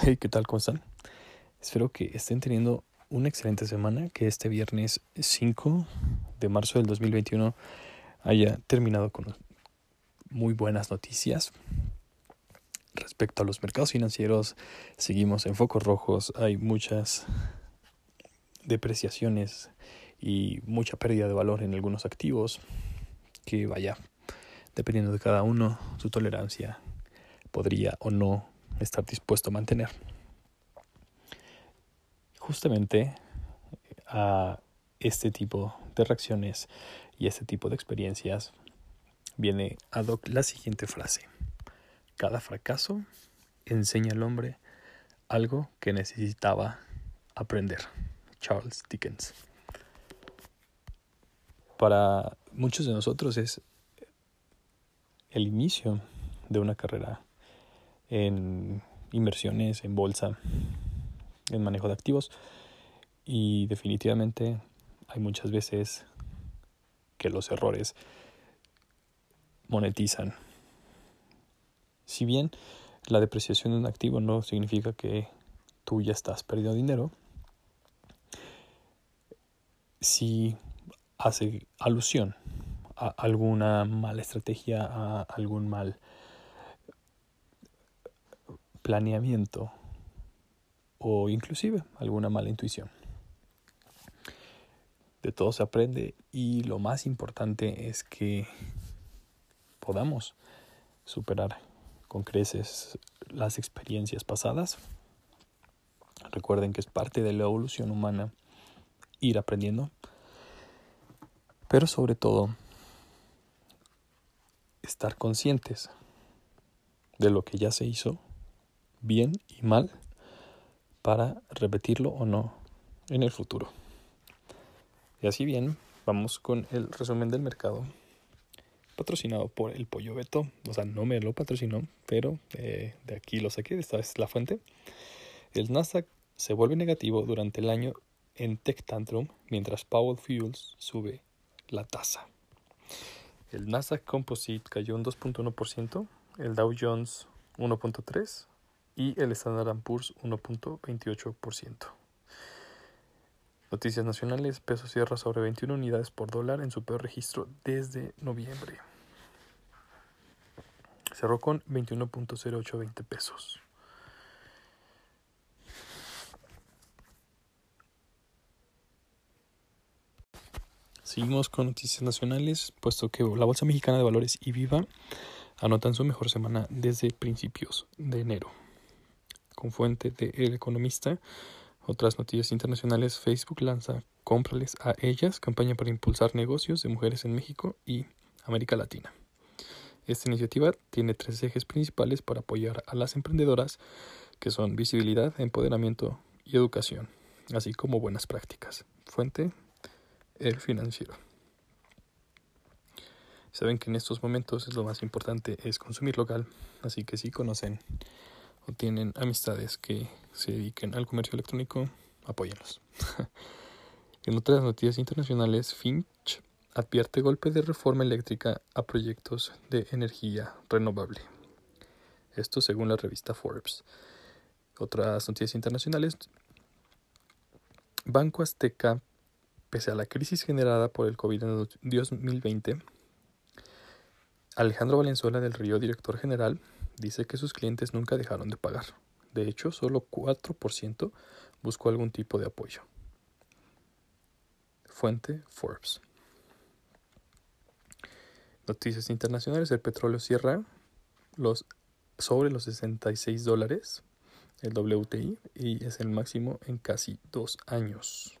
¿qué tal? ¿Cómo están? Espero que estén teniendo una excelente semana, que este viernes 5 de marzo del 2021 haya terminado con muy buenas noticias. Respecto a los mercados financieros, seguimos en focos rojos, hay muchas depreciaciones y mucha pérdida de valor en algunos activos que vaya, dependiendo de cada uno, su tolerancia podría o no estar dispuesto a mantener. Justamente a este tipo de reacciones y este tipo de experiencias viene la siguiente frase. Cada fracaso enseña al hombre algo que necesitaba aprender. Charles Dickens. Para muchos de nosotros es el inicio de una carrera en inversiones, en bolsa, en manejo de activos. Y definitivamente hay muchas veces que los errores monetizan. Si bien la depreciación de un activo no significa que tú ya estás perdiendo dinero, si hace alusión a alguna mala estrategia, a algún mal planeamiento o inclusive alguna mala intuición. De todo se aprende y lo más importante es que podamos superar con creces las experiencias pasadas. Recuerden que es parte de la evolución humana ir aprendiendo, pero sobre todo estar conscientes de lo que ya se hizo bien y mal para repetirlo o no en el futuro. Y así bien, vamos con el resumen del mercado patrocinado por el Pollo Beto. O sea, no me lo patrocinó, pero eh, de aquí lo saqué, esta vez la fuente. El Nasdaq se vuelve negativo durante el año en Tech Tantrum, mientras Powell Fuels sube la tasa. El Nasdaq Composite cayó un 2.1%, el Dow Jones 1.3%, y el Standard Poor's 1.28%. Noticias nacionales, peso cierra sobre 21 unidades por dólar en su peor registro desde noviembre. Cerró con 21.0820 pesos. Seguimos con noticias nacionales, puesto que la Bolsa Mexicana de Valores y Viva anotan su mejor semana desde principios de enero con fuente de El Economista. Otras noticias internacionales, Facebook lanza Cómprales a ellas, campaña para impulsar negocios de mujeres en México y América Latina. Esta iniciativa tiene tres ejes principales para apoyar a las emprendedoras, que son visibilidad, empoderamiento y educación, así como buenas prácticas. Fuente, el financiero. Saben que en estos momentos es lo más importante es consumir local, así que si conocen o tienen amistades que se dediquen al comercio electrónico, apóyenlos. en otras noticias internacionales, Finch advierte golpe de reforma eléctrica a proyectos de energía renovable. Esto según la revista Forbes. Otras noticias internacionales. Banco Azteca, pese a la crisis generada por el COVID en 2020, Alejandro Valenzuela del Río, director general, dice que sus clientes nunca dejaron de pagar. De hecho, solo 4% buscó algún tipo de apoyo. Fuente Forbes. Noticias internacionales. El petróleo cierra los, sobre los 66 dólares, el WTI, y es el máximo en casi dos años.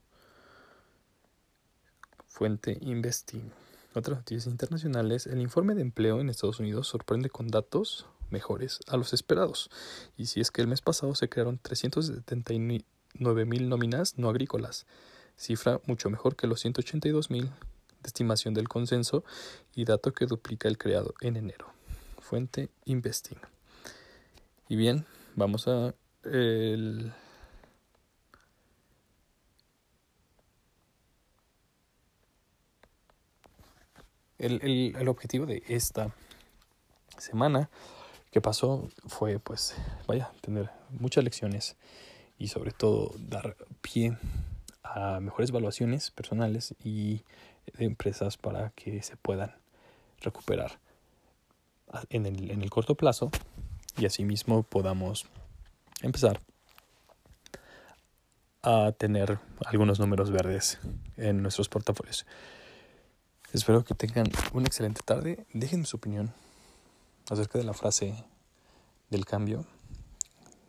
Fuente Investing. Otras noticias internacionales. El informe de empleo en Estados Unidos sorprende con datos mejores a los esperados. Y si es que el mes pasado se crearon 379 mil nóminas no agrícolas, cifra mucho mejor que los 182 mil de estimación del consenso y dato que duplica el creado en enero. Fuente Investing. Y bien, vamos a el el, el, objetivo de esta semana que pasó fue, pues, vaya, tener muchas lecciones y sobre todo dar pie a mejores evaluaciones personales y de empresas para que se puedan recuperar en el, en el corto plazo y asimismo podamos empezar a tener algunos números verdes en nuestros portafolios. Espero que tengan una excelente tarde. Déjenme su opinión acerca de la frase del cambio.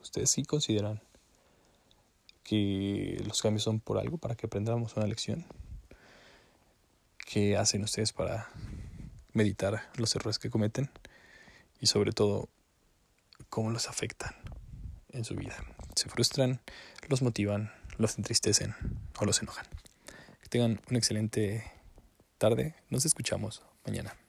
¿Ustedes sí consideran que los cambios son por algo, para que aprendamos una lección? ¿Qué hacen ustedes para meditar los errores que cometen? Y sobre todo, ¿cómo los afectan en su vida? ¿Se frustran? ¿Los motivan? los entristecen o los enojan. Que tengan una excelente tarde. Nos escuchamos mañana.